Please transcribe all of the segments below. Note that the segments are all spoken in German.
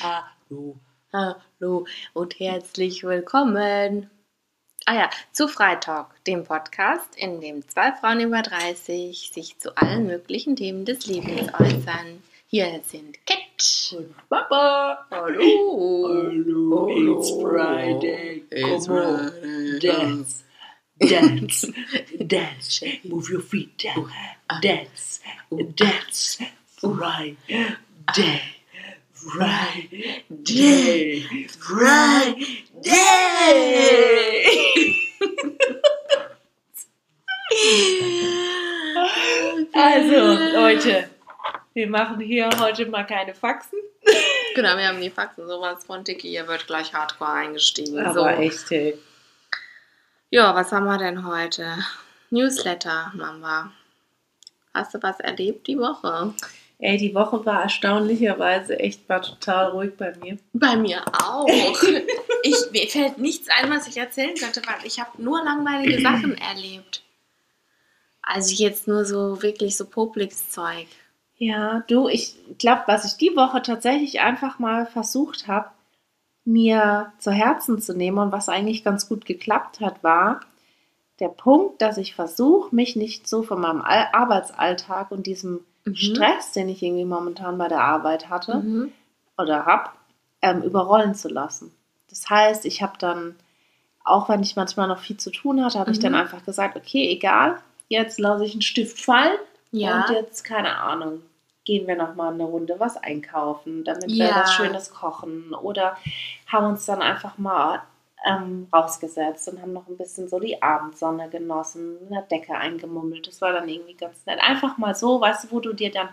Hallo. Hallo. Hallo und herzlich willkommen. Ah ja, zu Freitag, dem Podcast, in dem zwei Frauen über 30 sich zu allen möglichen Themen des Lebens äußern. Hier sind Cat Und Papa. Hallo. Hallo. It's Friday. Come on. Dance. Dance. Dance. Move your feet down. Dance. Dance. Friday. Friday. Also, Leute, wir machen hier heute mal keine Faxen. Genau, wir haben die Faxen sowas von Dicky. Hier wird gleich hardcore eingestiegen. Aber so. echt, hey. Ja, was haben wir denn heute? Newsletter, Mama. Hast du was erlebt die Woche? Ey, die Woche war erstaunlicherweise echt mal total ruhig bei mir. Bei mir auch. ich, mir fällt nichts ein, was ich erzählen könnte, weil ich habe nur langweilige Sachen erlebt. Also jetzt nur so wirklich so Publix-Zeug. Ja, du, ich glaube, was ich die Woche tatsächlich einfach mal versucht habe, mir zu Herzen zu nehmen und was eigentlich ganz gut geklappt hat, war der Punkt, dass ich versuche, mich nicht so von meinem Al- Arbeitsalltag und diesem Mhm. Stress, den ich irgendwie momentan bei der Arbeit hatte Mhm. oder habe, ähm, überrollen zu lassen. Das heißt, ich habe dann, auch wenn ich manchmal noch viel zu tun hatte, habe ich Mhm. dann einfach gesagt, okay, egal, jetzt lasse ich einen Stift fallen Ja. und jetzt, keine Ahnung, gehen wir nochmal eine Runde was einkaufen, damit wir Ja. was Schönes kochen. Oder haben uns dann einfach mal ähm, rausgesetzt und haben noch ein bisschen so die Abendsonne genossen, in der Decke eingemummelt. Das war dann irgendwie ganz nett. Einfach mal so, weißt du, wo du dir dann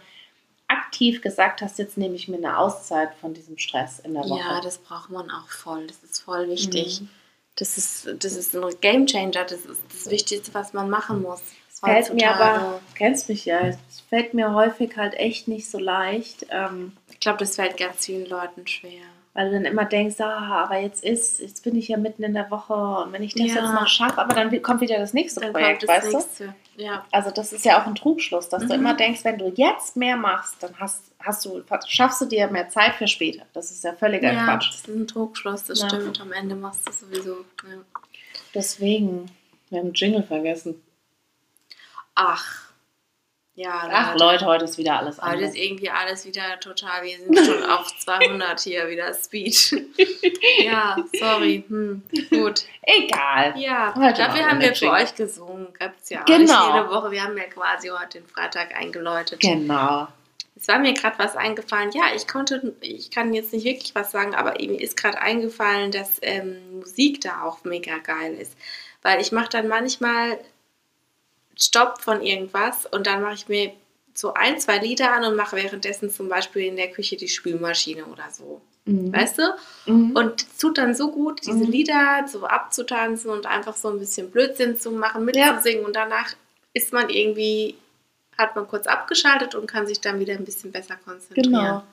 aktiv gesagt hast, jetzt nehme ich mir eine Auszeit von diesem Stress in der Woche. ja, das braucht man auch voll. Das ist voll wichtig. Mhm. Das, ist, das ist ein Game Changer. Das ist das Wichtigste, was man machen muss. fällt mir heutzutage. aber, kennst mich ja, es fällt mir häufig halt echt nicht so leicht. Ähm, Ich glaube, das fällt ganz vielen Leuten schwer. Weil du dann immer denkst, ah, aber jetzt ist, jetzt bin ich ja mitten in der Woche und wenn ich das Ja. jetzt noch schaffe, aber dann kommt wieder das nächste Dann Projekt, weißt du? nächste. Ja. Also das ist ja auch ein Trugschluss, dass du Mhm. immer denkst, wenn du jetzt mehr machst, dann hast, hast du, schaffst du dir mehr Zeit für später. Das ist ja völliger ja, Quatsch. das ist ein Trugschluss, das Ja. stimmt. Am Ende machst du sowieso. Deswegen, wir haben Jingle vergessen. Ach. Ja, Ach Leute, heute ist wieder alles Heute ist anders. irgendwie alles wieder total. Wir sind schon auf 200 hier wieder Speed. ja, sorry. Hm, gut. Egal. Ja, Heute dafür haben wir für euch gesungen. Gibt's ja auch Genau. nicht jede Woche. Wir haben ja quasi heute den Freitag eingeläutet. Genau. Es war mir gerade was eingefallen. Ja, ich konnte, ich kann jetzt nicht wirklich was sagen, aber mir ist gerade eingefallen, dass ähm, Musik da auch mega geil ist. Weil ich mache dann manchmal Stopp von irgendwas und dann mache ich mir so ein, zwei Lieder an und mache währenddessen zum Beispiel in der Küche die Spülmaschine oder so. Mhm. Weißt du? Mhm. Und es tut dann so gut, diese Mhm. Lieder so abzutanzen und einfach so ein bisschen Blödsinn zu machen, Ja. mitzusingen und danach ist man irgendwie, hat man kurz abgeschaltet und kann sich dann wieder ein bisschen besser konzentrieren. Genau.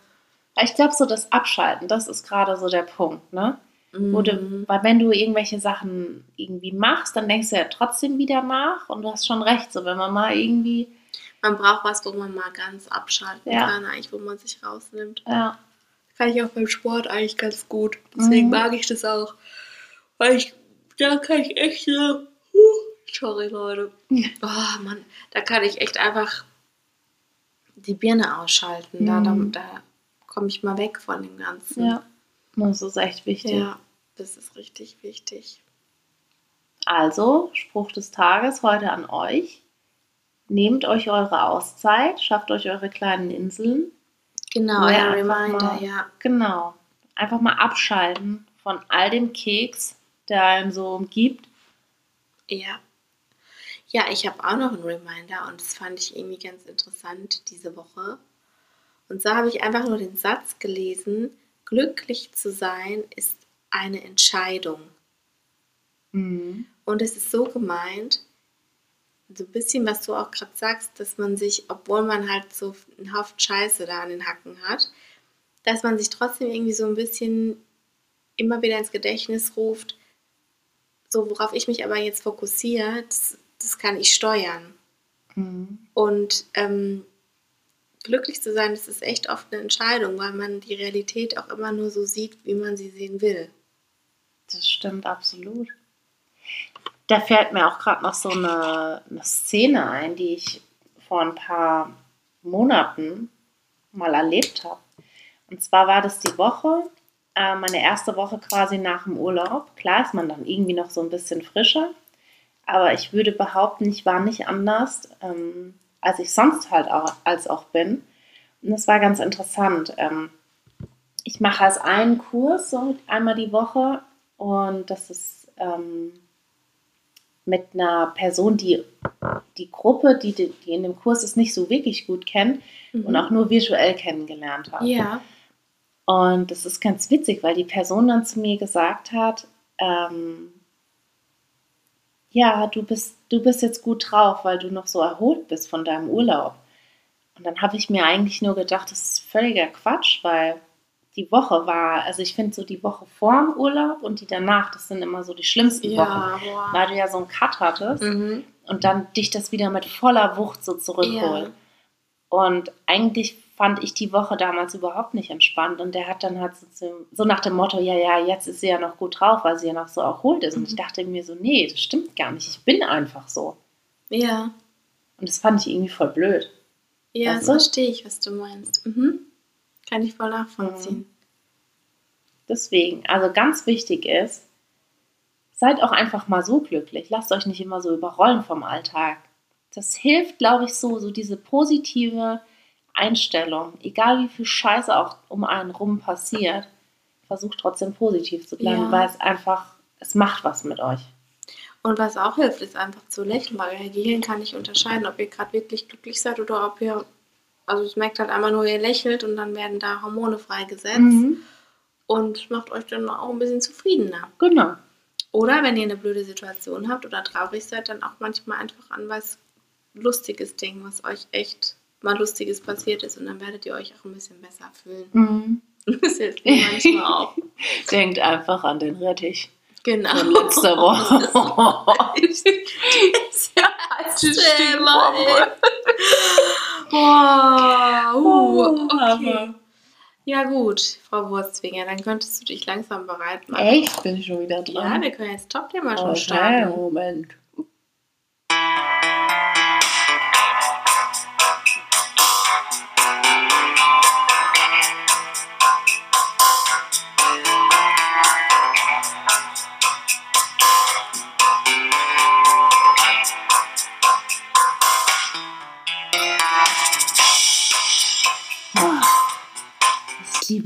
Ich glaube, so das Abschalten, das ist gerade so der Punkt, ne? Mhm. weil wenn du irgendwelche Sachen irgendwie machst, dann denkst du ja trotzdem wieder nach und du hast schon recht, so wenn man mal irgendwie, Man braucht was, wo man mal ganz abschalten Ja. kann, eigentlich, wo man sich rausnimmt. ja, Kann ich auch beim Sport eigentlich ganz gut. Deswegen Mhm. mag ich das auch. Weil ich, da kann ich echt so, huh, sorry Leute. Oh Mann, da kann ich echt einfach die Birne ausschalten. Da, da, Mhm. da komme ich mal weg von dem Ganzen. ja, das ist echt wichtig. Ja, das ist richtig wichtig. Also, Spruch des Tages heute an euch. Nehmt euch eure Auszeit, schafft euch eure kleinen Inseln. Genau, Ja, ein Reminder, mal- ja. Genau. Einfach mal abschalten von all dem Keks, der einen so umgibt. Ja. Ja, ich habe auch noch einen Reminder und das fand ich irgendwie ganz interessant diese Woche. Und so habe ich einfach nur den Satz gelesen, glücklich zu sein ist eine Entscheidung. Mhm. Und es ist so gemeint, so ein bisschen, was du auch gerade sagst, dass man sich, obwohl man halt so einen Haufen Scheiße da an den Hacken hat, dass man sich trotzdem irgendwie so ein bisschen immer wieder ins Gedächtnis ruft, so worauf ich mich aber jetzt fokussiere, das, das kann ich steuern. Mhm. Und ähm, glücklich zu sein, das ist echt oft eine Entscheidung, weil man die Realität auch immer nur so sieht, wie man sie sehen will. Das stimmt absolut. Da fällt mir auch gerade noch so eine, eine Szene ein, die ich vor ein paar Monaten mal erlebt habe. Und zwar war das die Woche, äh, meine erste Woche quasi nach dem Urlaub. Klar ist man dann irgendwie noch so ein bisschen frischer, aber ich würde behaupten, ich war nicht anders, ähm, als ich sonst halt auch, als auch bin. Und das war ganz interessant. Ähm, ich mache als einen Kurs so einmal die Woche und das ist ähm, mit einer Person, die die Gruppe, die, die in dem Kurs ist, nicht so wirklich gut kennt mhm. und auch nur virtuell kennengelernt hat. Ja. Und das ist ganz witzig, weil die Person dann zu mir gesagt hat, ähm, ja, du bist, du bist jetzt gut drauf, weil du noch so erholt bist von deinem Urlaub. Und dann habe ich mir eigentlich nur gedacht, das ist völliger Quatsch, weil die Woche war, also ich finde so die Woche vor dem Urlaub und die danach, das sind immer so die schlimmsten ja, Wochen, boah. weil du ja so einen Cut hattest mhm. und dann dich das wieder mit voller Wucht so zurückholt. Ja. Und eigentlich fand ich die Woche damals überhaupt nicht entspannt und der hat dann halt so, so, nach dem Motto, ja, ja, jetzt ist sie ja noch gut drauf, weil sie ja noch so erholt ist. Und ich mhm. dachte mir so, nee, das stimmt gar nicht, ich bin einfach so. Ja. Und das fand ich irgendwie voll blöd. Ja, weißt so verstehe ich, was du meinst. Mhm. Kann ich voll nachvollziehen. Deswegen, also ganz wichtig ist, seid auch einfach mal so glücklich. Lasst euch nicht immer so überrollen vom Alltag. Das hilft, glaube ich, so, so diese positive Einstellung, egal wie viel Scheiße auch um einen rum passiert, versucht trotzdem positiv zu bleiben, ja. weil es einfach, es macht was mit euch. Und was auch hilft, ist einfach zu lächeln, weil euer Gehirn kann nicht unterscheiden, ob ihr gerade wirklich glücklich seid oder ob ihr also es merkt halt einmal nur, ihr lächelt und dann werden da Hormone freigesetzt mhm. und macht euch dann auch ein bisschen zufriedener. Genau. Oder wenn ihr eine blöde Situation habt oder traurig seid, dann auch manchmal einfach an was lustiges Ding, was euch echt mal lustiges passiert ist und dann werdet ihr euch auch ein bisschen besser fühlen. Mhm. Das hilft mir manchmal auch. Denkt einfach an den Rettich. Genau. Von letzter Woche. das ist ja. Boah, uh, okay. Ja gut, Frau Wurzwinger, dann könntest du dich langsam bereit machen. Echt? Bin ich schon wieder dran? Ja, wir können jetzt Top-Thema schon okay, starten. Moment.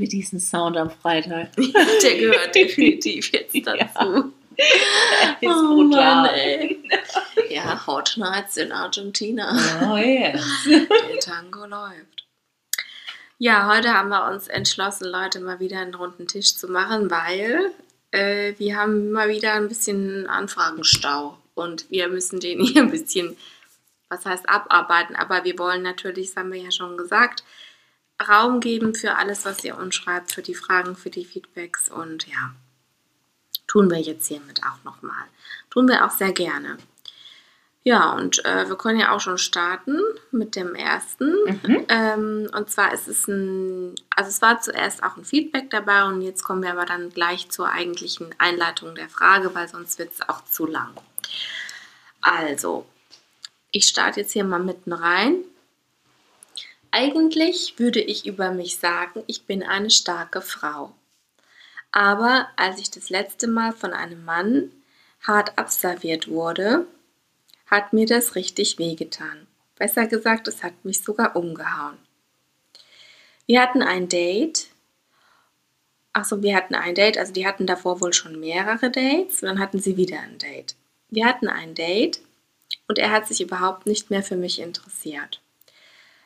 Liebe diesen Sound am Freitag. Der gehört definitiv jetzt dazu. Ja. ist oh brutal. Mann, ja, Hot Nights in Argentina. Oh yes. Der Tango läuft. Ja, heute haben wir uns entschlossen, Leute mal wieder einen runden Tisch zu machen, weil äh, wir haben mal wieder ein bisschen Anfragenstau und wir müssen den hier ein bisschen, was heißt abarbeiten, aber wir wollen natürlich, das haben wir ja schon gesagt, Raum geben für alles, was ihr uns schreibt, für die Fragen, für die Feedbacks und ja, tun wir jetzt hiermit auch nochmal. Tun wir auch sehr gerne. Ja, und äh, wir können ja auch schon starten mit dem ersten. Mhm. Ähm, und zwar ist es ein, also es war zuerst auch ein Feedback dabei und jetzt kommen wir aber dann gleich zur eigentlichen Einleitung der Frage, weil sonst wird es auch zu lang. Also, ich starte jetzt hier mal mitten rein. Eigentlich würde ich über mich sagen, ich bin eine starke Frau. Aber als ich das letzte Mal von einem Mann hart abserviert wurde, hat mir das richtig wehgetan. Besser gesagt, es hat mich sogar umgehauen. Wir hatten ein Date. Achso, wir hatten ein Date, also die hatten davor wohl schon mehrere Dates und dann hatten sie wieder ein Date. Wir hatten ein Date und er hat sich überhaupt nicht mehr für mich interessiert.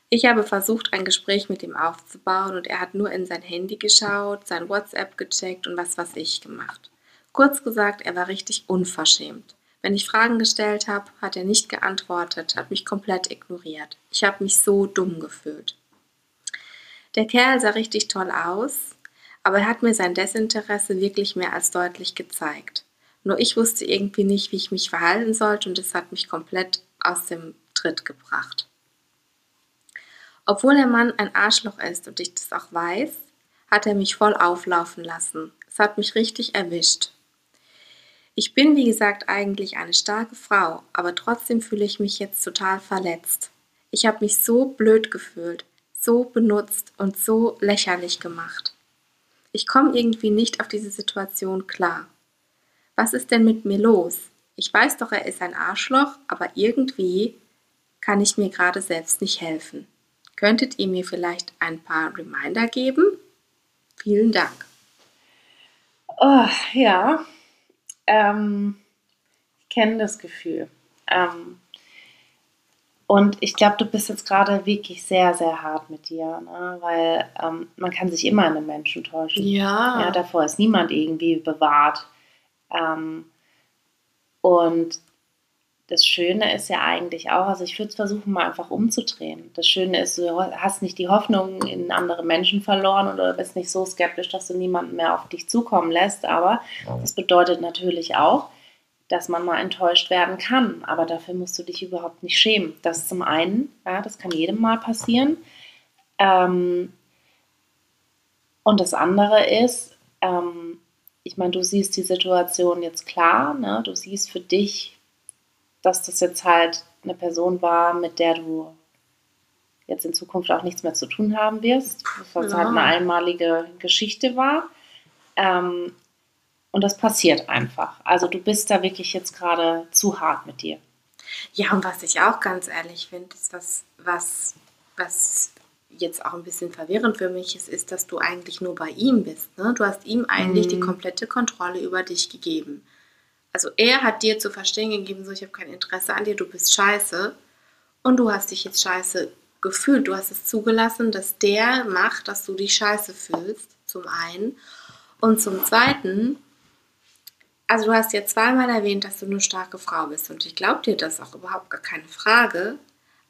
Ich habe versucht, ein Gespräch mit ihm aufzubauen und er hat nur in sein Handy geschaut, sein WhatsApp gecheckt und was weiß ich gemacht. Kurz gesagt, er war richtig unverschämt. Wenn ich Fragen gestellt habe, hat er nicht geantwortet, hat mich komplett ignoriert. Ich habe mich so dumm gefühlt. Der Kerl sah richtig toll aus, aber er hat mir sein Desinteresse wirklich mehr als deutlich gezeigt. Nur ich wusste irgendwie nicht, wie ich mich verhalten sollte und es hat mich komplett aus dem Tritt gebracht. Obwohl der Mann ein Arschloch ist und ich das auch weiß, hat er mich voll auflaufen lassen. Es hat mich richtig erwischt. Ich bin, wie gesagt, eigentlich eine starke Frau, aber trotzdem fühle ich mich jetzt total verletzt. Ich habe mich so blöd gefühlt, so benutzt und so lächerlich gemacht. Ich komme irgendwie nicht auf diese Situation klar. Was ist denn mit mir los? Ich weiß doch, er ist ein Arschloch, aber irgendwie kann ich mir gerade selbst nicht helfen. Könntet ihr mir vielleicht ein paar Reminder geben? Vielen Dank. Oh, ja, ähm, ich kenne das Gefühl. Ähm, und ich glaube, du bist jetzt gerade wirklich sehr, sehr hart mit dir, ne? weil ähm, man kann sich immer in einem Menschen täuschen. Ja. ja davor ist niemand irgendwie bewahrt. Ähm, und das Schöne ist ja eigentlich auch, also ich würde es versuchen, mal einfach umzudrehen. Das Schöne ist, du hast nicht die Hoffnung in andere Menschen verloren oder bist nicht so skeptisch, dass du niemanden mehr auf dich zukommen lässt. Aber das bedeutet natürlich auch, dass man mal enttäuscht werden kann. Aber dafür musst du dich überhaupt nicht schämen. Das zum einen, ja, das kann jedem mal passieren. Ähm, und das andere ist, ähm, ich meine, du siehst die Situation jetzt klar, ne? du siehst für dich, dass das jetzt halt eine Person war, mit der du jetzt in Zukunft auch nichts mehr zu tun haben wirst, dass ja. halt eine einmalige Geschichte war. Ähm, und das passiert einfach. Also du bist da wirklich jetzt gerade zu hart mit dir. Ja, und was ich auch ganz ehrlich finde, ist was, was, was jetzt auch ein bisschen verwirrend für mich ist, ist, dass du eigentlich nur bei ihm bist. Ne? Du hast ihm eigentlich mm. die mhm. komplette Kontrolle über dich gegeben. Also er hat dir zu verstehen gegeben, so ich habe kein Interesse an dir, du bist scheiße. Und du hast dich jetzt scheiße gefühlt. Du hast es zugelassen, dass der macht, dass du dich scheiße fühlst, zum einen. Und zum zweiten, also du hast ja zweimal erwähnt, dass du eine starke Frau bist. Und ich glaube dir das auch überhaupt gar keine Frage.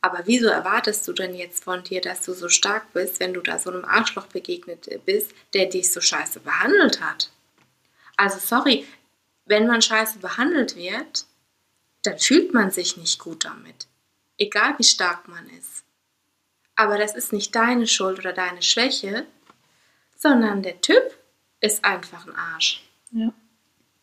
Aber wieso erwartest du denn jetzt von dir, dass du so stark bist, wenn du da so einem Arschloch begegnet bist, der dich so scheiße behandelt hat? Also sorry, wenn man scheiße behandelt wird, dann fühlt man sich nicht gut damit. Egal wie stark man ist. Aber das ist nicht deine Schuld oder deine Schwäche, sondern der Typ ist einfach ein Arsch. Ja.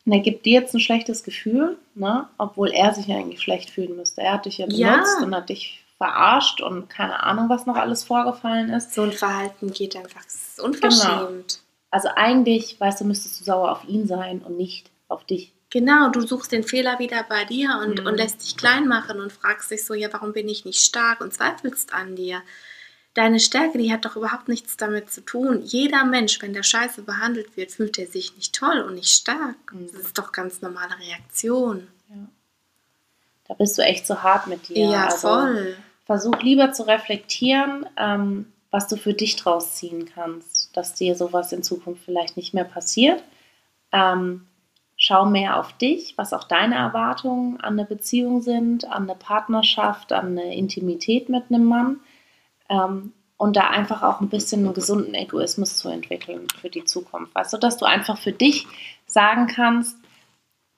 Und er gibt dir jetzt ein schlechtes Gefühl, ne? obwohl er sich eigentlich schlecht fühlen müsste. Er hat dich ja benutzt ja. und hat dich verarscht und keine Ahnung, was noch alles vorgefallen ist. So ein Verhalten geht einfach, ist unverschämt. Genau. Also eigentlich, weißt du, müsstest du sauer auf ihn sein und nicht auf dich. Genau, du suchst den Fehler wieder bei dir und, mhm. und lässt dich klein machen und fragst dich so, ja, warum bin ich nicht stark und zweifelst an dir. Deine Stärke, die hat doch überhaupt nichts damit zu tun. Jeder Mensch, wenn der Scheiße behandelt wird, fühlt er sich nicht toll und nicht stark. Mhm. Das ist doch ganz normale Reaktion. Ja. Da bist du echt so hart mit dir. Ja, also, voll. Versuch lieber zu reflektieren, ähm, was du für dich draus ziehen kannst, dass dir sowas in Zukunft vielleicht nicht mehr passiert. Ähm, schau mehr auf dich, was auch deine Erwartungen an eine Beziehung sind, an eine Partnerschaft, an eine Intimität mit einem Mann. Ähm, und da einfach auch ein bisschen einen gesunden Egoismus zu entwickeln für die Zukunft. Weißt du, dass du einfach für dich sagen kannst,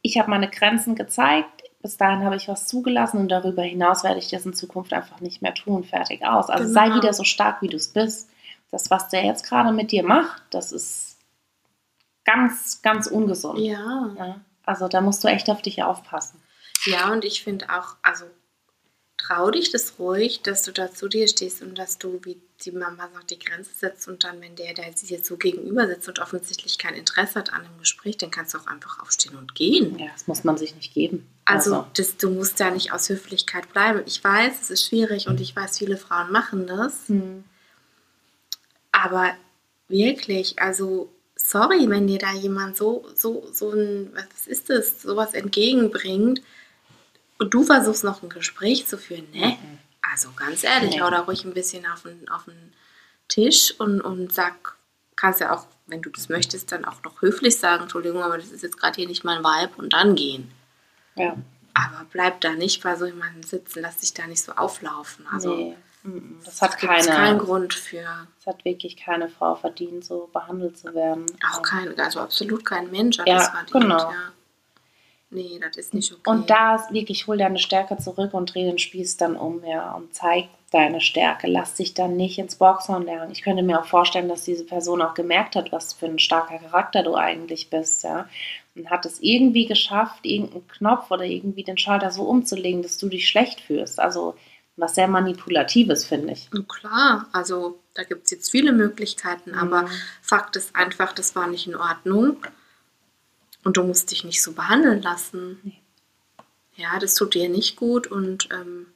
ich habe meine Grenzen gezeigt, bis dahin habe ich was zugelassen und darüber hinaus werde ich das in Zukunft einfach nicht mehr tun. Fertig aus. Also genau. sei wieder so stark, wie du es bist. Das, was der jetzt gerade mit dir macht, das ist ganz, ganz ungesund. Ja. ja. Also da musst du echt auf dich aufpassen. Ja, und ich finde auch, also trau dich das ruhig, dass du da zu dir stehst und dass du, wie die Mama sagt, die Grenze setzt und dann, wenn der, der dir so gegenüber sitzt und offensichtlich kein Interesse hat an dem Gespräch, dann kannst du auch einfach aufstehen und gehen. Ja, das muss man sich nicht geben. Also, also. Das, du musst ja nicht aus Höflichkeit bleiben. Ich weiß, es ist schwierig und ich weiß, viele Frauen machen das. Hm. Aber wirklich, also sorry, wenn dir da jemand so, so, so ein, was ist das, sowas entgegenbringt und du versuchst noch ein Gespräch zu führen, ne? Mhm. Also ganz ehrlich, nee. hau da ruhig ein bisschen auf den, auf den Tisch und, und sag, kannst ja auch, wenn du das möchtest, dann auch noch höflich sagen, Entschuldigung, aber das ist jetzt gerade hier nicht mein Vibe und dann gehen. Ja. Aber bleib da nicht bei so jemandem sitzen, lass dich da nicht so auflaufen. Also nee. Das hat keine, keinen Grund für. Es hat wirklich keine Frau verdient, so behandelt zu werden. Auch kein, also absolut kein Mensch hat ja, das verdient. Genau. Ja. Nee, das ist nicht okay. Und da wirklich hol deine Stärke zurück und dreh den Spieß dann um, ja. Und zeig deine Stärke. Lass dich dann nicht ins Boxhorn lernen. Ich könnte mir auch vorstellen, dass diese Person auch gemerkt hat, was für ein starker Charakter du eigentlich bist, ja. Und hat es irgendwie geschafft, irgendeinen Knopf oder irgendwie den Schalter so umzulegen, dass du dich schlecht fühlst. Also was sehr Manipulatives, finde ich. Klar, also da gibt es jetzt viele Möglichkeiten, mhm. aber Fakt ist einfach, das war nicht in Ordnung. Und du musst dich nicht so behandeln lassen. Nee. Ja, das tut dir nicht gut und ähm,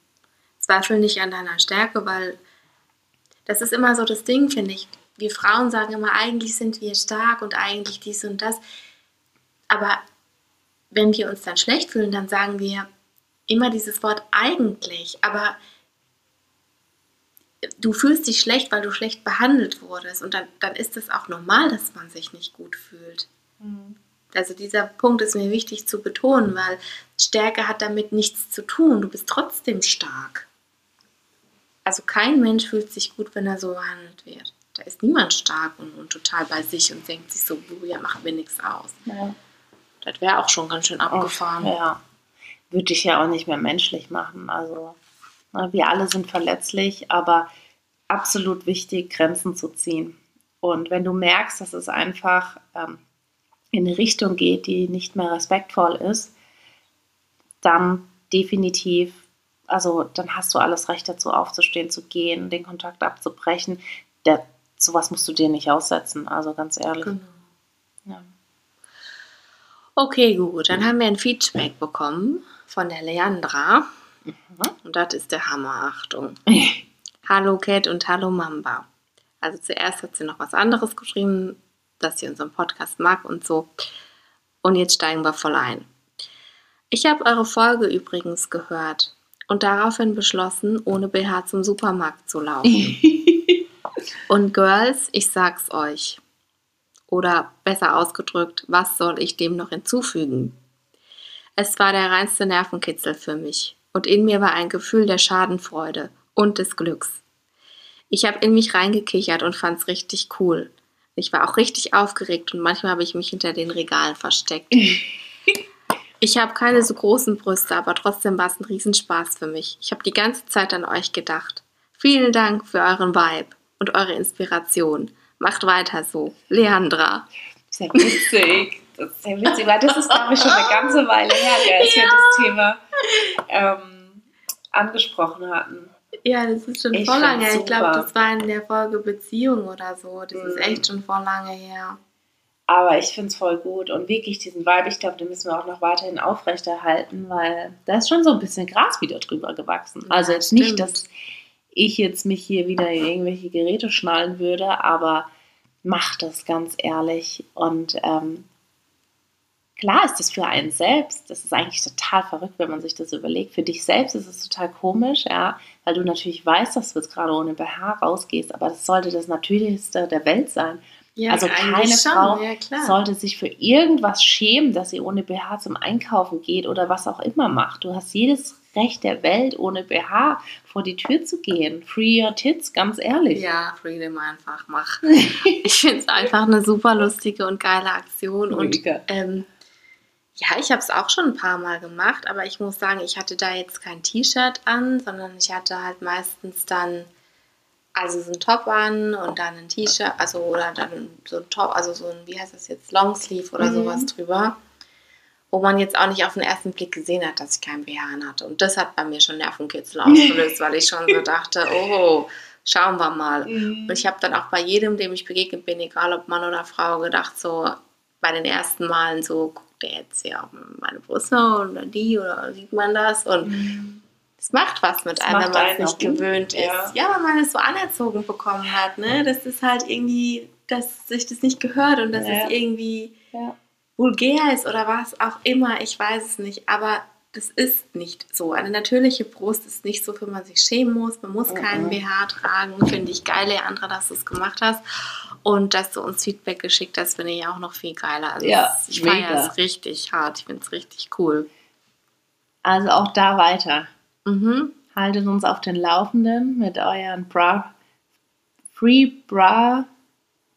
zweifel nicht an deiner Stärke, weil das ist immer so das Ding, finde ich. Wir Frauen sagen immer, eigentlich sind wir stark und eigentlich dies und das. Aber wenn wir uns dann schlecht fühlen, dann sagen wir immer dieses Wort eigentlich. Aber du fühlst dich schlecht, weil du schlecht behandelt wurdest. Und dann, dann ist es auch normal, dass man sich nicht gut fühlt. Mhm. Also dieser Punkt ist mir wichtig zu betonen, weil Stärke hat damit nichts zu tun. Du bist trotzdem stark. Also kein Mensch fühlt sich gut, wenn er so behandelt wird. Da ist niemand stark und, und total bei sich und denkt sich so, ja, macht mir nichts aus. Ja. Das wäre auch schon ganz schön abgefahren. Oh, ja. Würde dich ja auch nicht mehr menschlich machen. Also ne, wir alle sind verletzlich, aber absolut wichtig, Grenzen zu ziehen. Und wenn du merkst, dass es einfach ähm, in eine Richtung geht, die nicht mehr respektvoll ist, dann definitiv, also dann hast du alles Recht dazu aufzustehen, zu gehen, den Kontakt abzubrechen. Der, sowas musst du dir nicht aussetzen, also ganz ehrlich. Genau. Ja. Okay, gut, dann haben wir ein Feedback bekommen von der Leandra. Mhm. Und das ist der Hammer, Achtung. hallo Cat und hallo Mamba. Also zuerst hat sie noch was anderes geschrieben, dass sie unseren Podcast mag und so. Und jetzt steigen wir voll ein. Ich habe eure Folge übrigens gehört und daraufhin beschlossen, ohne BH zum Supermarkt zu laufen. und Girls, ich sag's euch. Oder besser ausgedrückt, was soll ich dem noch hinzufügen? Es war der reinste Nervenkitzel für mich und in mir war ein Gefühl der Schadenfreude und des Glücks. Ich habe in mich reingekichert und fand's richtig cool. Ich war auch richtig aufgeregt und manchmal habe ich mich hinter den Regalen versteckt. Ich habe keine so großen Brüste, aber trotzdem war es ein Riesenspaß für mich. Ich habe die ganze Zeit an euch gedacht. Vielen Dank für euren Vibe und eure Inspiration. Macht weiter so. Leandra. Sehr witzig. Das ist sehr witzig, weil das ist, glaube ich, schon eine ganze Weile her, als ja. wir das Thema ähm, angesprochen hatten. Ja, das ist schon ich voll lange her. Ich glaube, das war in der Folge Beziehung oder so. Das mhm. ist echt schon voll lange her. Aber ich finde es voll gut und wirklich diesen Vibe, ich glaube, den müssen wir auch noch weiterhin aufrechterhalten, weil da ist schon so ein bisschen Gras wieder drüber gewachsen. Ja, also jetzt stimmt. nicht, dass ich jetzt mich hier wieder in irgendwelche Geräte schnallen würde, aber mach das ganz ehrlich und ähm, Klar ist das für einen selbst, das ist eigentlich total verrückt, wenn man sich das überlegt. Für dich selbst ist es total komisch, ja, weil du natürlich weißt, dass du jetzt gerade ohne BH rausgehst, aber das sollte das Natürlichste der Welt sein. Ja, also keine schon. Frau ja, sollte sich für irgendwas schämen, dass sie ohne BH zum Einkaufen geht oder was auch immer macht. Du hast jedes Recht der Welt, ohne BH vor die Tür zu gehen. Free your tits, ganz ehrlich. Ja, Freedom einfach mach. ich finde es einfach eine super lustige und geile Aktion. Und ähm, ja, ich habe es auch schon ein paar Mal gemacht, aber ich muss sagen, ich hatte da jetzt kein T-Shirt an, sondern ich hatte halt meistens dann also so ein Top an und dann ein T-Shirt, also oder dann so ein Top, also so ein, wie heißt das jetzt, Longsleeve oder mhm. sowas drüber, wo man jetzt auch nicht auf den ersten Blick gesehen hat, dass ich keinen BH hatte. Und das hat bei mir schon Nervenkitzel ausgelöst, weil ich schon so dachte, oh, schauen wir mal. Mhm. Und ich habe dann auch bei jedem, dem ich begegnet bin, egal ob Mann oder Frau, gedacht so, bei den ersten Malen so, der jetzt ja meine Brüste oder die oder sieht man das? Und mhm. es macht was mit das einem, wenn man es nicht gewöhnt ist. Ja. ja, weil man es so anerzogen bekommen hat, ne? Das ist halt irgendwie, dass sich das nicht gehört und dass ja. es irgendwie ja. vulgär ist oder was auch immer, ich weiß es nicht. Aber das ist nicht so. Eine natürliche Brust ist nicht so, für man sich schämen muss. Man muss keinen mhm. BH tragen. Finde ich geil, Leandra, dass du es gemacht hast. Und dass du uns Feedback geschickt hast, finde ich auch noch viel geiler. Also ja, ich feiere es richtig hart. Ich finde es richtig cool. Also auch da weiter. Mhm. Haltet uns auf den Laufenden mit euren Bra Free Bra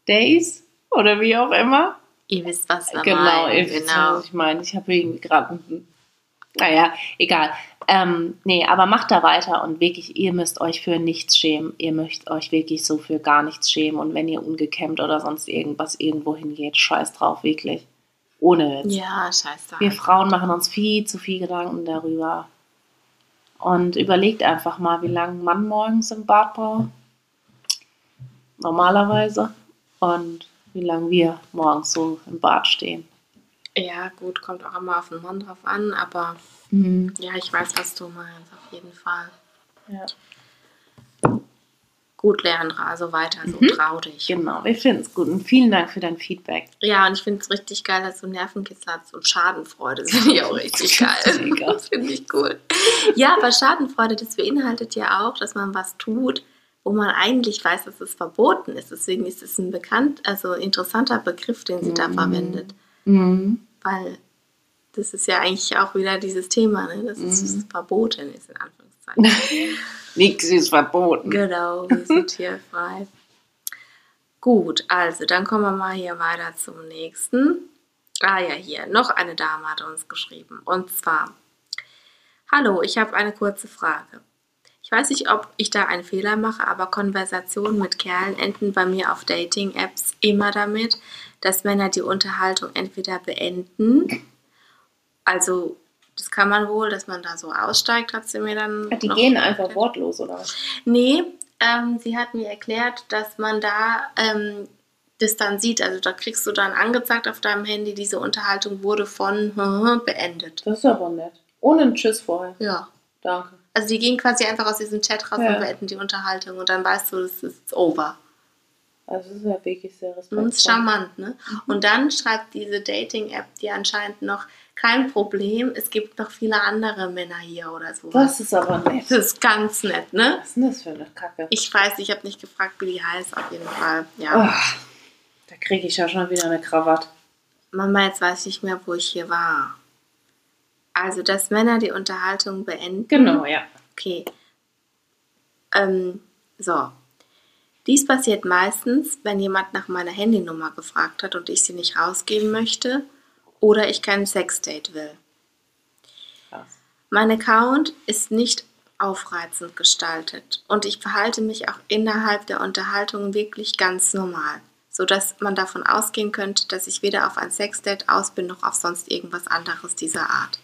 Days oder wie auch immer. Ihr wisst, was wir genau, meinen. Ihr wisst, genau, was ich meine. Ich habe irgendwie gerade naja, egal. Ähm, nee, aber macht da weiter und wirklich, ihr müsst euch für nichts schämen. Ihr möchtet euch wirklich so für gar nichts schämen. Und wenn ihr ungekämmt oder sonst irgendwas irgendwo hingeht, scheiß drauf, wirklich. Ohne Witz. Ja, scheiße. Wir Frauen machen uns viel zu viel Gedanken darüber. Und überlegt einfach mal, wie lange Mann morgens im Bad braucht. Normalerweise. Und wie lange wir morgens so im Bad stehen. Ja, gut, kommt auch immer auf den Mann drauf an, aber Mhm. ja, ich weiß, was du meinst, auf jeden Fall. Ja. Gut, Leandra, also weiter, so Mhm. trau dich. Genau, wir finden es gut. Und vielen Dank für dein Feedback. Ja, und ich finde es richtig geil, dass du Nervenkitzel hast und Schadenfreude. Das finde ich auch richtig geil. Das finde ich cool. Ja, aber Schadenfreude, das beinhaltet ja auch, dass man was tut, wo man eigentlich weiß, dass es verboten ist. Deswegen ist es ein bekannt, also interessanter Begriff, den sie da Mhm. verwendet. Mhm. Weil das ist ja eigentlich auch wieder dieses Thema, ne? dass es Mhm. verboten ist, in Anführungszeichen. Nichts ist verboten. Genau, wir sind hier frei. Gut, also dann kommen wir mal hier weiter zum nächsten. Ah ja, hier, noch eine Dame hat uns geschrieben. Und zwar, hallo, ich habe eine kurze Frage. Ich weiß nicht, ob ich da einen Fehler mache, aber Konversationen mit Kerlen enden bei mir auf Dating-Apps immer damit, dass Männer die Unterhaltung entweder beenden, also das kann man wohl, dass man da so aussteigt, hat sie mir dann. Die noch gehen einfach erklärt. wortlos, oder was? Nee, ähm, sie hat mir erklärt, dass man da ähm, das dann sieht. Also da kriegst du dann angezeigt auf deinem Handy, diese Unterhaltung wurde von beendet. Das ist aber nett. Ohne einen Tschüss vorher. Ja. Danke. Also die gehen quasi einfach aus diesem Chat raus Ja. und beenden die Unterhaltung und dann weißt du, es ist over. Also das ist ja wirklich sehr Und respektvoll. ist charmant, ne? Und dann schreibt diese Dating-App dir anscheinend noch, kein Problem, es gibt noch viele andere Männer hier oder so. Das ist aber nett. Das ist ganz nett, ne? Was ist denn das für eine Kacke? Ich weiß, ich habe nicht gefragt, wie die heißt, auf jeden Fall. Ja. Ach, da kriege ich ja schon wieder eine Krawatte. Mama, jetzt weiß ich nicht mehr, wo ich hier war. Also, dass Männer die Unterhaltung beenden. Genau, ja. Okay. Ähm, so. Dies passiert meistens, wenn jemand nach meiner Handynummer gefragt hat und ich sie nicht rausgeben möchte oder ich kein Sexdate will. Krass. Mein Account ist nicht aufreizend gestaltet und ich verhalte mich auch innerhalb der Unterhaltung wirklich ganz normal, sodass man davon ausgehen könnte, dass ich weder auf ein Sexdate aus bin noch auf sonst irgendwas anderes dieser Art.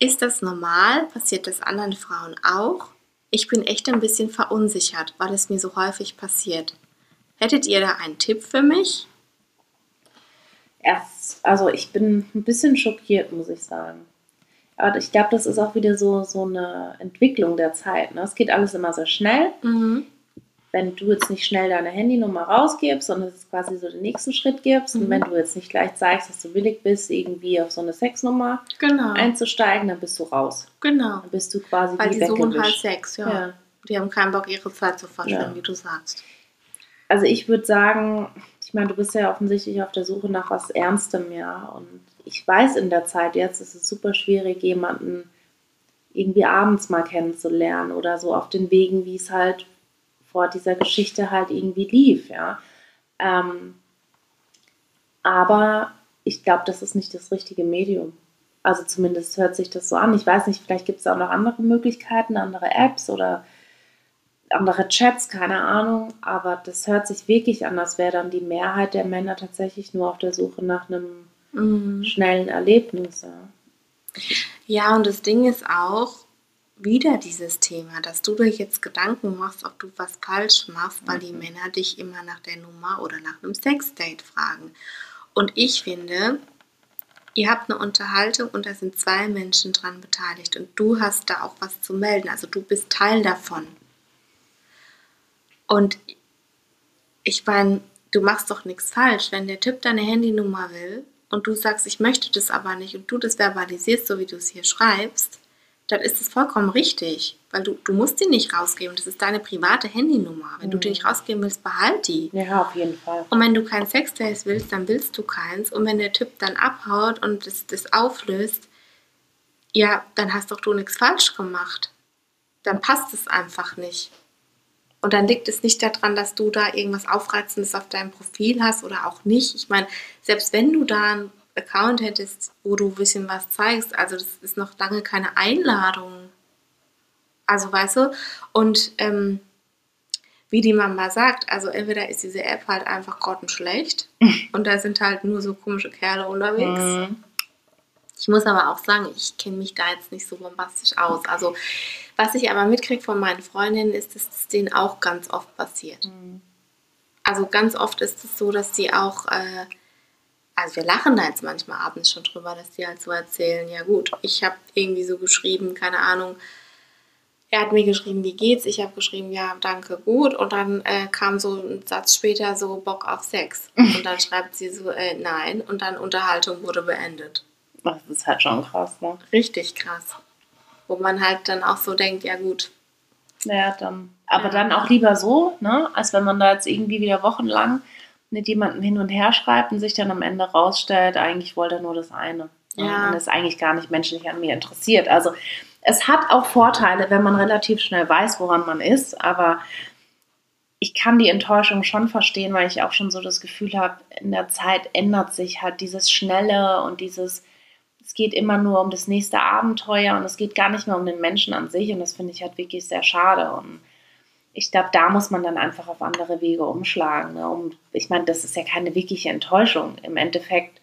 Ist das normal? Passiert das anderen Frauen auch? Ich bin echt ein bisschen verunsichert, weil es mir so häufig passiert. Hättet ihr da einen Tipp für mich? Erst, also ich bin ein bisschen schockiert, muss ich sagen. Aber ich glaube, das ist auch wieder so, so eine Entwicklung der Zeit. Ne? Es geht alles immer sehr schnell. Mhm. Wenn du jetzt nicht schnell deine Handynummer rausgibst und es quasi so den nächsten Schritt gibst Mhm. und wenn du jetzt nicht gleich zeigst, dass du willig bist, irgendwie auf so eine Sexnummer Genau. einzusteigen, dann bist du raus. genau. Dann bist du quasi Weil die suchen halt. Sex, ja. Ja. Die haben keinen Bock, ihre Zeit zu verschwenden, Ja. wie du sagst. Also ich würde sagen, meine, du bist ja offensichtlich auf der Suche nach was Ernstem, ja. Und ich weiß in der Zeit jetzt, ist es super schwierig, jemanden irgendwie abends mal kennenzulernen oder so auf den Wegen, wie es halt vor dieser Geschichte halt irgendwie lief, ja. Ähm, aber ich glaube, das ist nicht das richtige Medium. Also zumindest hört sich das so an. Ich weiß nicht, vielleicht gibt es auch noch andere Möglichkeiten, andere Apps oder andere Chats, keine Ahnung, aber das hört sich wirklich an, als wäre dann die Mehrheit der Männer tatsächlich nur auf der Suche nach einem Mhm. schnellen Erlebnis. Ja. Ja, und das Ding ist auch wieder dieses Thema, dass du dir jetzt Gedanken machst, ob du was falsch machst, weil die Männer dich immer nach der Nummer oder nach einem Sexdate fragen. Und ich finde, ihr habt eine Unterhaltung und da sind zwei Menschen dran beteiligt und du hast da auch was zu melden. Also du bist Teil davon. Und ich meine, du machst doch nichts falsch. Wenn der Typ deine Handynummer will und du sagst, ich möchte das aber nicht und du das verbalisierst, so wie du es hier schreibst, dann ist es vollkommen richtig. Weil du, du musst die nicht rausgeben. Das ist deine private Handynummer. Wenn du die Mhm. nicht rausgeben willst, behalt die. ja, auf jeden Fall. Und wenn du kein Sexdate willst, dann willst du keins. Und wenn der Typ dann abhaut und das, das auflöst, ja, dann hast doch du nichts falsch gemacht. Dann passt es einfach nicht. Und dann liegt es nicht daran, dass du da irgendwas Aufreizendes auf deinem Profil hast oder auch nicht. Ich meine, selbst wenn du da ein Account hättest, wo du ein bisschen was zeigst, also das ist noch lange keine Einladung. Also weißt du, und ähm, wie die Mama sagt, also entweder ist diese App halt einfach grottenschlecht und da sind halt nur so komische Kerle unterwegs. Mhm. Ich muss aber auch sagen, ich kenne mich da jetzt nicht so bombastisch aus. Also, was ich aber mitkriege von meinen Freundinnen, ist, dass es denen auch ganz oft passiert. Mhm. Also, ganz oft ist es so, dass die auch, äh, also wir lachen da jetzt manchmal abends schon drüber, dass die halt so erzählen, ja gut, ich habe irgendwie so geschrieben, keine Ahnung, er hat mir geschrieben, wie geht's? Ich habe geschrieben, ja, danke, gut. Und dann äh, kam so ein Satz später so Bock auf Sex. Und dann schreibt sie so, äh, nein. Und dann Unterhaltung wurde beendet. Das ist halt schon krass, ne? Richtig krass. Wo man halt dann auch so denkt, ja gut. Ja, dann. Aber Ja. dann auch lieber so, ne? Als wenn man da jetzt irgendwie wieder wochenlang mit jemandem hin und her schreibt und sich dann am Ende rausstellt, eigentlich wollte er nur das eine. ne? Ja. Und ist eigentlich gar nicht menschlich an mir interessiert. Also es hat auch Vorteile, wenn man relativ schnell weiß, woran man ist, aber ich kann die Enttäuschung schon verstehen, weil ich auch schon so das Gefühl habe, in der Zeit ändert sich halt dieses Schnelle und dieses, es geht immer nur um das nächste Abenteuer und es geht gar nicht mehr um den Menschen an sich und das finde ich halt wirklich sehr schade und ich glaube, da muss man dann einfach auf andere Wege umschlagen. Ne? Um, ich meine, das ist ja keine wirkliche Enttäuschung. Im Endeffekt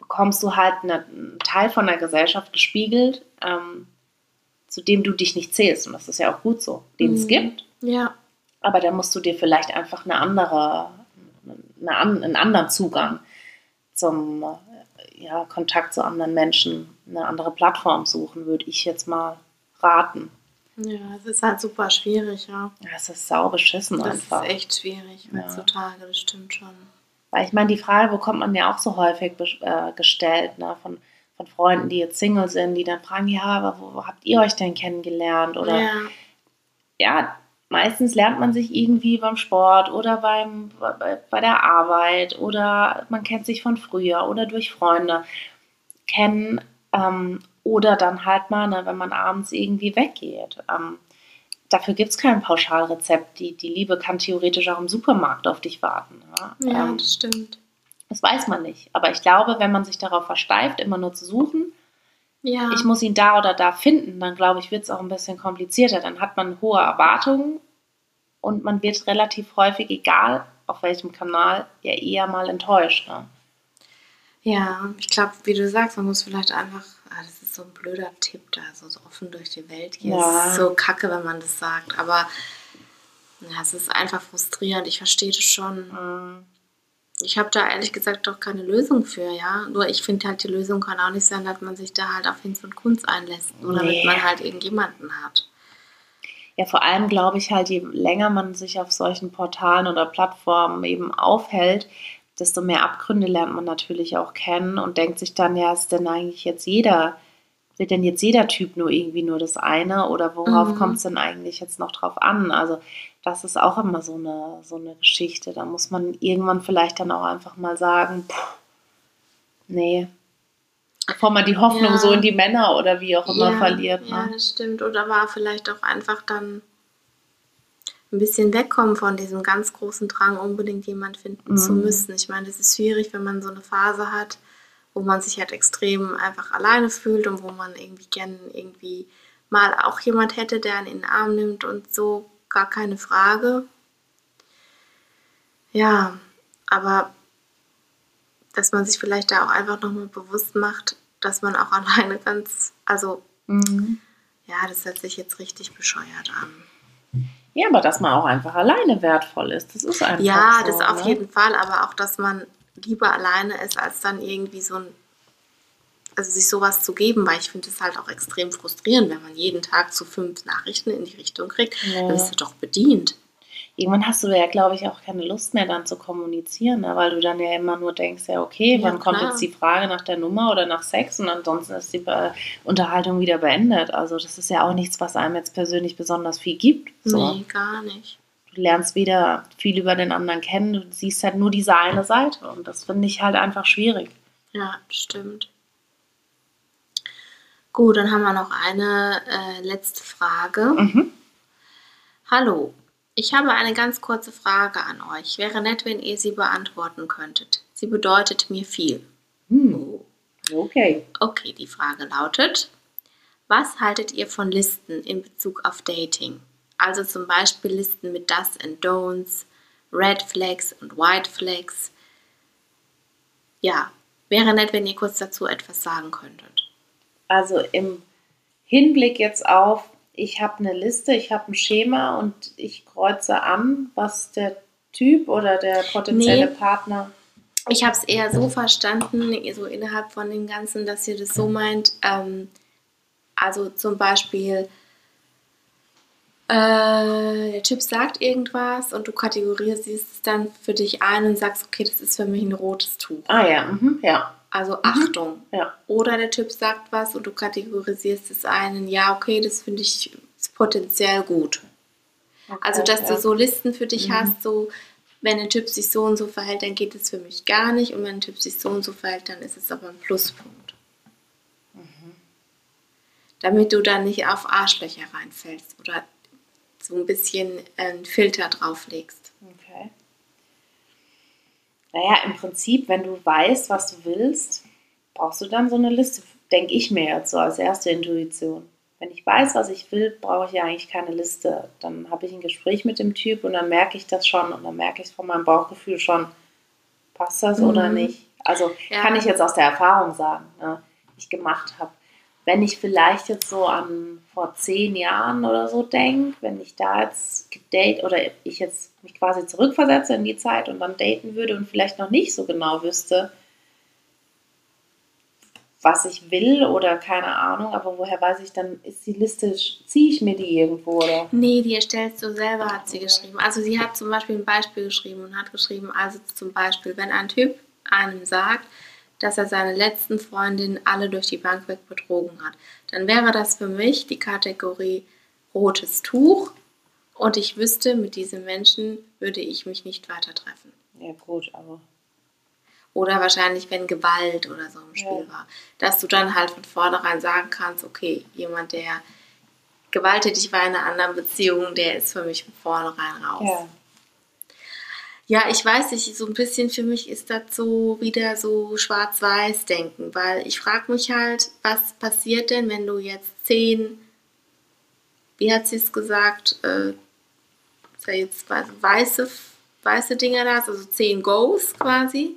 bekommst du halt eine, einen Teil von der Gesellschaft gespiegelt, ähm, zu dem du dich nicht zählst. Und das ist ja auch gut so, den es Mhm. gibt. Ja. Aber da musst du dir vielleicht einfach eine andere, eine, einen anderen Zugang zum ja, Kontakt zu anderen Menschen, eine andere Plattform suchen, würde ich jetzt mal raten. Ja, es ist halt super schwierig, ja. Ja, es ist sau beschissen Das einfach. ist echt schwierig Ja. heutzutage, das stimmt schon. Weil ich meine, die Frage bekommt man ja auch so häufig äh, gestellt, ne, von, von Freunden, die jetzt Single sind, die dann fragen, ja, aber wo, wo habt ihr euch denn kennengelernt? Oder ja. ja, meistens lernt man sich irgendwie beim Sport oder beim, bei, bei der Arbeit oder man kennt sich von früher oder durch Freunde kennen ähm, oder dann halt mal, ne, wenn man abends irgendwie weggeht. Ähm, dafür gibt es kein Pauschalrezept. Die, die Liebe kann theoretisch auch im Supermarkt auf dich warten. Ja, Ja, ähm, das stimmt. das weiß man nicht. Aber ich glaube, wenn man sich darauf versteift, immer nur zu suchen, Ja. ich muss ihn da oder da finden, dann glaube ich, wird es auch ein bisschen komplizierter. Dann hat man hohe Erwartungen und man wird relativ häufig, egal auf welchem Kanal, ja eher mal enttäuscht. Ne? Ja, ich glaube, wie du sagst, man muss vielleicht einfach, ah, das ist so ein blöder Tipp da, so, so offen durch die Welt gehen. Ja. Ist so kacke, wenn man das sagt, aber ja, es ist einfach frustrierend. Ich verstehe das schon. Mhm. Ich habe da ehrlich gesagt doch keine Lösung für, ja. Nur ich finde halt, die Lösung kann auch nicht sein, dass man sich da halt auf Hinz und Kunst einlässt. Damit Nee. man halt irgendjemanden hat. Ja, vor allem glaube ich halt, je länger man sich auf solchen Portalen oder Plattformen eben aufhält, desto mehr Abgründe lernt man natürlich auch kennen und denkt sich dann, ja, ist denn eigentlich jetzt jeder, will denn jetzt jeder Typ nur irgendwie nur das eine oder worauf Mhm. kommt es denn eigentlich jetzt noch drauf an? Also das ist auch immer so eine, so eine Geschichte. Da muss man irgendwann vielleicht dann auch einfach mal sagen, pff, nee, bevor man die Hoffnung Ja. so in die Männer oder wie auch immer ja, verliert. Ja, Ne? das stimmt. Oder war vielleicht auch einfach dann ein bisschen wegkommen von diesem ganz großen Drang, unbedingt jemand finden zu Mhm. müssen. Ich meine, das ist schwierig, wenn man so eine Phase hat, wo man sich halt extrem einfach alleine fühlt und wo man irgendwie gern irgendwie mal auch jemand hätte, der einen in den Arm nimmt und so, gar keine Frage. Ja, aber dass man sich vielleicht da auch einfach nochmal bewusst macht, dass man auch alleine ganz, also Mhm. ja, das hört sich jetzt richtig bescheuert an. Ja, aber dass man auch einfach alleine wertvoll ist, das ist einfach Ja, so, das auf ne? jeden Fall, aber auch, dass man lieber alleine ist, als dann irgendwie so ein, also sich sowas zu geben, weil ich finde es halt auch extrem frustrierend, wenn man jeden Tag zu fünf Nachrichten in die Richtung kriegt, Ja. dann bist du doch bedient. Irgendwann hast du ja, glaube ich, auch keine Lust mehr dann zu kommunizieren, ne? weil du dann ja immer nur denkst, ja, okay, Ja, wann kommt klar. jetzt die Frage nach der Nummer oder nach Sex und ansonsten ist die Be Unterhaltung wieder beendet. Also das ist ja auch nichts, was einem jetzt persönlich besonders viel gibt. So. Nee, gar nicht. Du lernst weder viel über den anderen kennen, du siehst halt nur diese eine Seite und das finde ich halt einfach schwierig. Ja, stimmt. Gut, dann haben wir noch eine äh, letzte Frage. Mhm. Hallo, ich habe eine ganz kurze Frage an euch. Wäre nett, wenn ihr sie beantworten könntet. Sie bedeutet mir viel. Hm. Oh. Okay. Okay, die Frage lautet, was haltet ihr von Listen in Bezug auf Dating? Also zum Beispiel Listen mit Does and Don'ts, Red Flags und White Flags. Ja, wäre nett, wenn ihr kurz dazu etwas sagen könntet. Also im Hinblick jetzt auf, ich habe eine Liste, ich habe ein Schema und ich kreuze an, was der Typ oder der potenzielle Nee. Partner. Ich habe es eher so verstanden, so innerhalb von dem Ganzen, dass ihr das so meint. Ähm, also zum Beispiel, äh, der Typ sagt irgendwas und du kategorisierst es dann für dich ein und sagst, okay, das ist für mich ein rotes Tuch. Ah ja, mhm, ja, Also Achtung. ja. Oder der Typ sagt was und du kategorisierst es ein, ja, okay, das finde ich potenziell gut. Also, dass ja. du so Listen für dich Mhm. hast, so, wenn ein Typ sich so und so verhält, dann geht es für mich gar nicht. Und wenn ein Typ sich so und so verhält, dann ist es aber ein Pluspunkt. Mhm. Damit du dann nicht auf Arschlöcher reinfällst oder so ein bisschen einen Filter drauflegst. Okay. Naja, im Prinzip, wenn du weißt, was du willst, brauchst du dann so eine Liste, denke ich mir jetzt so als erste Intuition. Wenn ich weiß, was ich will, brauche ich ja eigentlich keine Liste. Dann habe ich ein Gespräch mit dem Typ und dann merke ich das schon und dann merke ich von meinem Bauchgefühl schon, passt das oder Mhm. nicht. Also Ja. kann ich jetzt aus der Erfahrung sagen, ne, die ich gemacht habe. Wenn ich vielleicht jetzt so an vor zehn Jahren oder so denke, wenn ich da jetzt gedate oder ich jetzt mich quasi zurückversetze in die Zeit und dann daten würde und vielleicht noch nicht so genau wüsste, was ich will oder keine Ahnung, aber woher weiß ich dann, ist die Liste, ziehe ich mir die irgendwo oder? Nee, die erstellst du selber, hat sie geschrieben. Also sie hat zum Beispiel ein Beispiel geschrieben und hat geschrieben, also zum Beispiel, wenn ein Typ einem sagt, dass er seine letzten Freundinnen alle durch die Bank weg betrogen hat, dann wäre das für mich die Kategorie rotes Tuch und ich wüsste, mit diesem Menschen würde ich mich nicht weiter treffen. Ja gut, aber Oder wahrscheinlich, wenn Gewalt oder so im Spiel Ja. war. Dass du dann halt von vornherein sagen kannst, okay, jemand, der gewalttätig war in einer anderen Beziehung, der ist für mich von vornherein raus. ja. Ja, ich weiß nicht, so ein bisschen für mich ist das so wieder so schwarz-weiß-denken, weil ich frage mich halt, was passiert denn, wenn du jetzt zehn, wie hat sie es gesagt, äh, ist ja jetzt weiße, weiße Dinger da, hast, also zehn Goes quasi,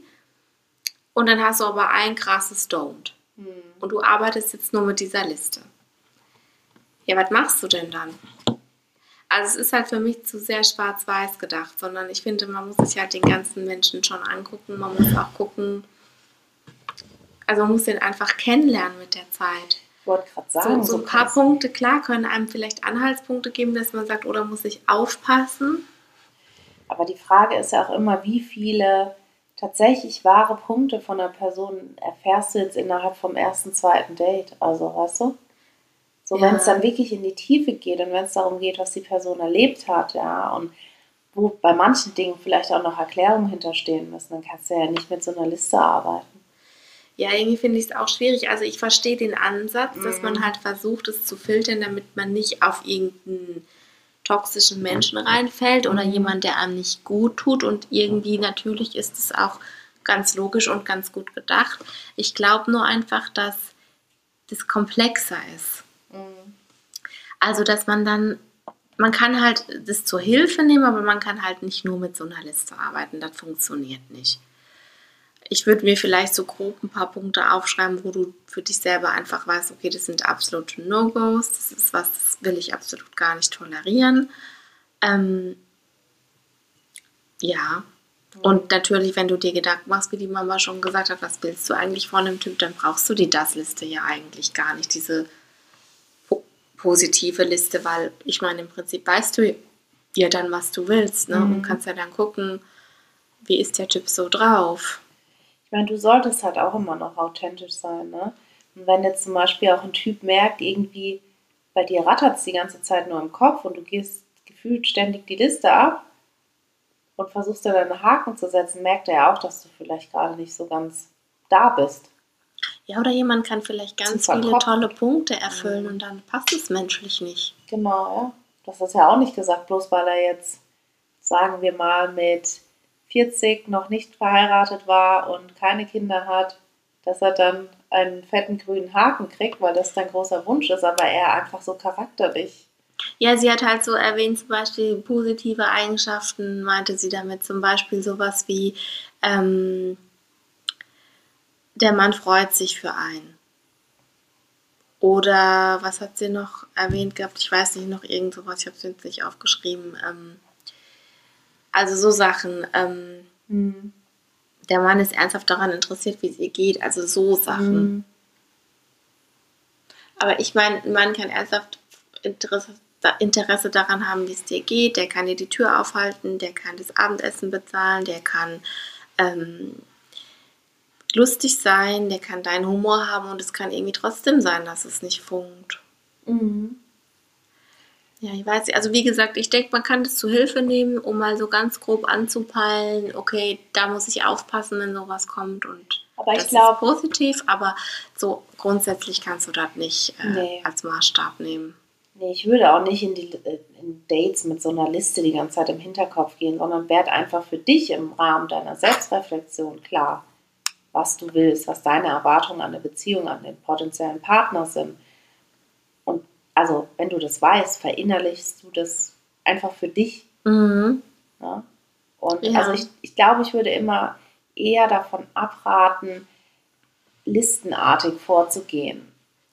und dann hast du aber ein krasses Don't. Hm. Und du arbeitest jetzt nur mit dieser Liste. Ja, was machst du denn dann? Also es ist halt für mich zu sehr schwarz-weiß gedacht, sondern ich finde, man muss sich halt den ganzen Menschen schon angucken. Man muss auch gucken, also man muss den einfach kennenlernen mit der Zeit. Ich wollte gerade So, sagen, so ein paar krass. Punkte, klar, können einem vielleicht Anhaltspunkte geben, dass man sagt, oder muss ich aufpassen? Aber die Frage ist ja auch immer, wie viele tatsächlich wahre Punkte von einer Person erfährst du jetzt innerhalb vom ersten, zweiten Date. Also, weißt du? So, wenn es dann wirklich in die Tiefe geht und wenn es darum geht, was die Person erlebt hat, ja, und wo bei manchen Dingen vielleicht auch noch Erklärungen hinterstehen müssen, dann kannst du ja nicht mit so einer Liste arbeiten. Ja, irgendwie finde ich es auch schwierig. Also ich verstehe den Ansatz, dass Mhm. man halt versucht, es zu filtern, damit man nicht auf irgendeinen toxischen Menschen reinfällt oder Mhm. jemand, der einem nicht gut tut. Und irgendwie natürlich ist es auch ganz logisch und ganz gut gedacht. Ich glaube nur einfach, dass das komplexer ist. Also, dass man dann, man kann halt das zur Hilfe nehmen, aber man kann halt nicht nur mit so einer Liste arbeiten. Das funktioniert nicht. Ich würde mir vielleicht so grob ein paar Punkte aufschreiben, wo du für dich selber einfach weißt, okay, das sind absolute No-Gos, das ist was, das will ich absolut gar nicht tolerieren. Ähm, ja. Und natürlich, wenn du dir Gedanken machst, wie die Mama schon gesagt hat, was willst du eigentlich von einem Typ, dann brauchst du die Das-Liste ja eigentlich gar nicht, diese positive Liste, weil ich meine, im Prinzip weißt du ja dann, was du willst, ne? Mhm. Und kannst ja dann gucken, wie ist der Typ so drauf. Ich meine, du solltest halt auch immer noch authentisch sein, ne? Und wenn jetzt zum Beispiel auch ein Typ merkt, irgendwie bei dir rattert es die ganze Zeit nur im Kopf und du gehst gefühlt ständig die Liste ab und versuchst da deine Haken zu setzen, merkt er ja auch, dass du vielleicht gerade nicht so ganz da bist. Ja, oder jemand kann vielleicht ganz viele tolle Punkte erfüllen Mhm. und dann passt es menschlich nicht. Genau, ja. Das ist ja auch nicht gesagt, bloß weil er jetzt, sagen wir mal, mit 40 noch nicht verheiratet war und keine Kinder hat, dass er dann einen fetten grünen Haken kriegt, weil das dein großer Wunsch ist, aber er einfach so charakterlich. Ja, sie hat halt so erwähnt, zum Beispiel positive Eigenschaften, meinte sie damit zum Beispiel sowas wie, ähm, der Mann freut sich für einen. Oder was hat sie noch erwähnt gehabt? Ich weiß nicht, noch irgend sowas, ich habe es jetzt nicht aufgeschrieben. Ähm, also so Sachen. Ähm, mhm. Der Mann ist ernsthaft daran interessiert, wie es ihr geht. Also so Sachen. Mhm. Aber ich meine, ein Mann kann ernsthaft Interesse, Interesse daran haben, wie es dir geht. Der kann dir die Tür aufhalten, der kann das Abendessen bezahlen, der kann ähm, lustig sein, der kann deinen Humor haben und es kann irgendwie trotzdem sein, dass es nicht funkt. Mhm. Ja, ich weiß. Also wie gesagt, ich denke, man kann das zu Hilfe nehmen, um mal so ganz grob anzupeilen, okay, da muss ich aufpassen, wenn sowas kommt und aber ich glaube positiv, aber so grundsätzlich kannst du das nicht äh, nee. als Maßstab nehmen. Nee, ich würde auch nicht in die äh, in Dates mit so einer Liste die ganze Zeit im Hinterkopf gehen, sondern werd einfach für dich im Rahmen deiner Selbstreflexion klar was du willst, was deine Erwartungen an eine Beziehung, an den potenziellen Partner sind. Und also, wenn du das weißt, verinnerlichst du das einfach für dich. Mhm. Ja? Und ja. also ich, ich glaube, ich würde immer eher davon abraten, listenartig vorzugehen.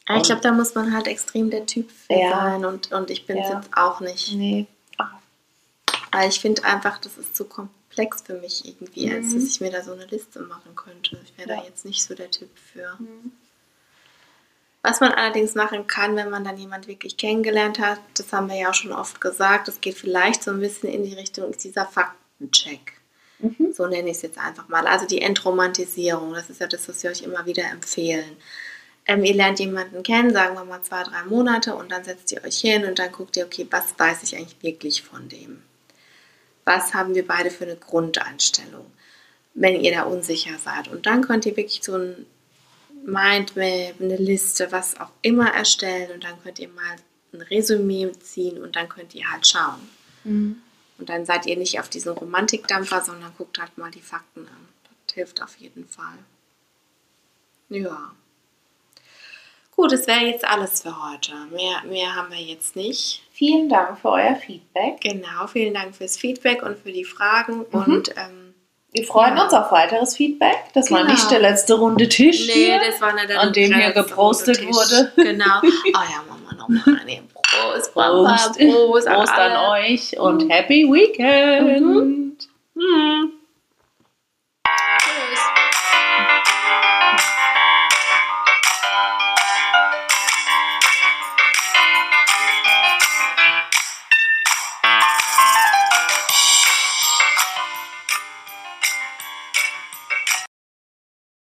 Ja, ich glaube, da muss man halt extrem der Typ für ja. sein und, und ich bin es jetzt auch nicht. Nee. Weil ich finde einfach, das ist zu komplex komplex für mich irgendwie, mhm. als dass ich mir da so eine Liste machen könnte. Ich wäre ja. da jetzt nicht so der Typ für. Mhm. Was man allerdings machen kann, wenn man dann jemand wirklich kennengelernt hat, das haben wir ja auch schon oft gesagt, das geht vielleicht so ein bisschen in die Richtung, ist dieser Faktencheck. Mhm. So nenne ich es jetzt einfach mal. Also die Entromantisierung, das ist ja das, was wir euch immer wieder empfehlen. Ähm, ihr lernt jemanden kennen, sagen wir mal zwei, drei Monate und dann setzt ihr euch hin und dann guckt ihr, okay, was weiß ich eigentlich wirklich von dem? Was haben wir beide für eine Grundeinstellung, wenn ihr da unsicher seid. Und dann könnt ihr wirklich so ein Mindmap, eine Liste, was auch immer erstellen und dann könnt ihr mal ein Resümee ziehen und dann könnt ihr halt schauen. Mhm. Und dann seid ihr nicht auf diesen Romantikdampfer, sondern guckt halt mal die Fakten an. Das hilft auf jeden Fall. Ja. Gut, das wäre jetzt alles für heute. Mehr, mehr haben wir jetzt nicht. Vielen Dank für euer Feedback. Genau, vielen Dank fürs Feedback und für die Fragen. Mhm. Und ähm, wir freuen ja. uns auf weiteres Feedback. Das genau. war nicht der letzte runde Tisch, nee, hier, das war nicht der an dem hier geprostet wurde. Genau. Oh ja, wir nochmal eine. Prost, Prost, Prost, Prost, Prost an, an euch und mhm. Happy Weekend. Mhm.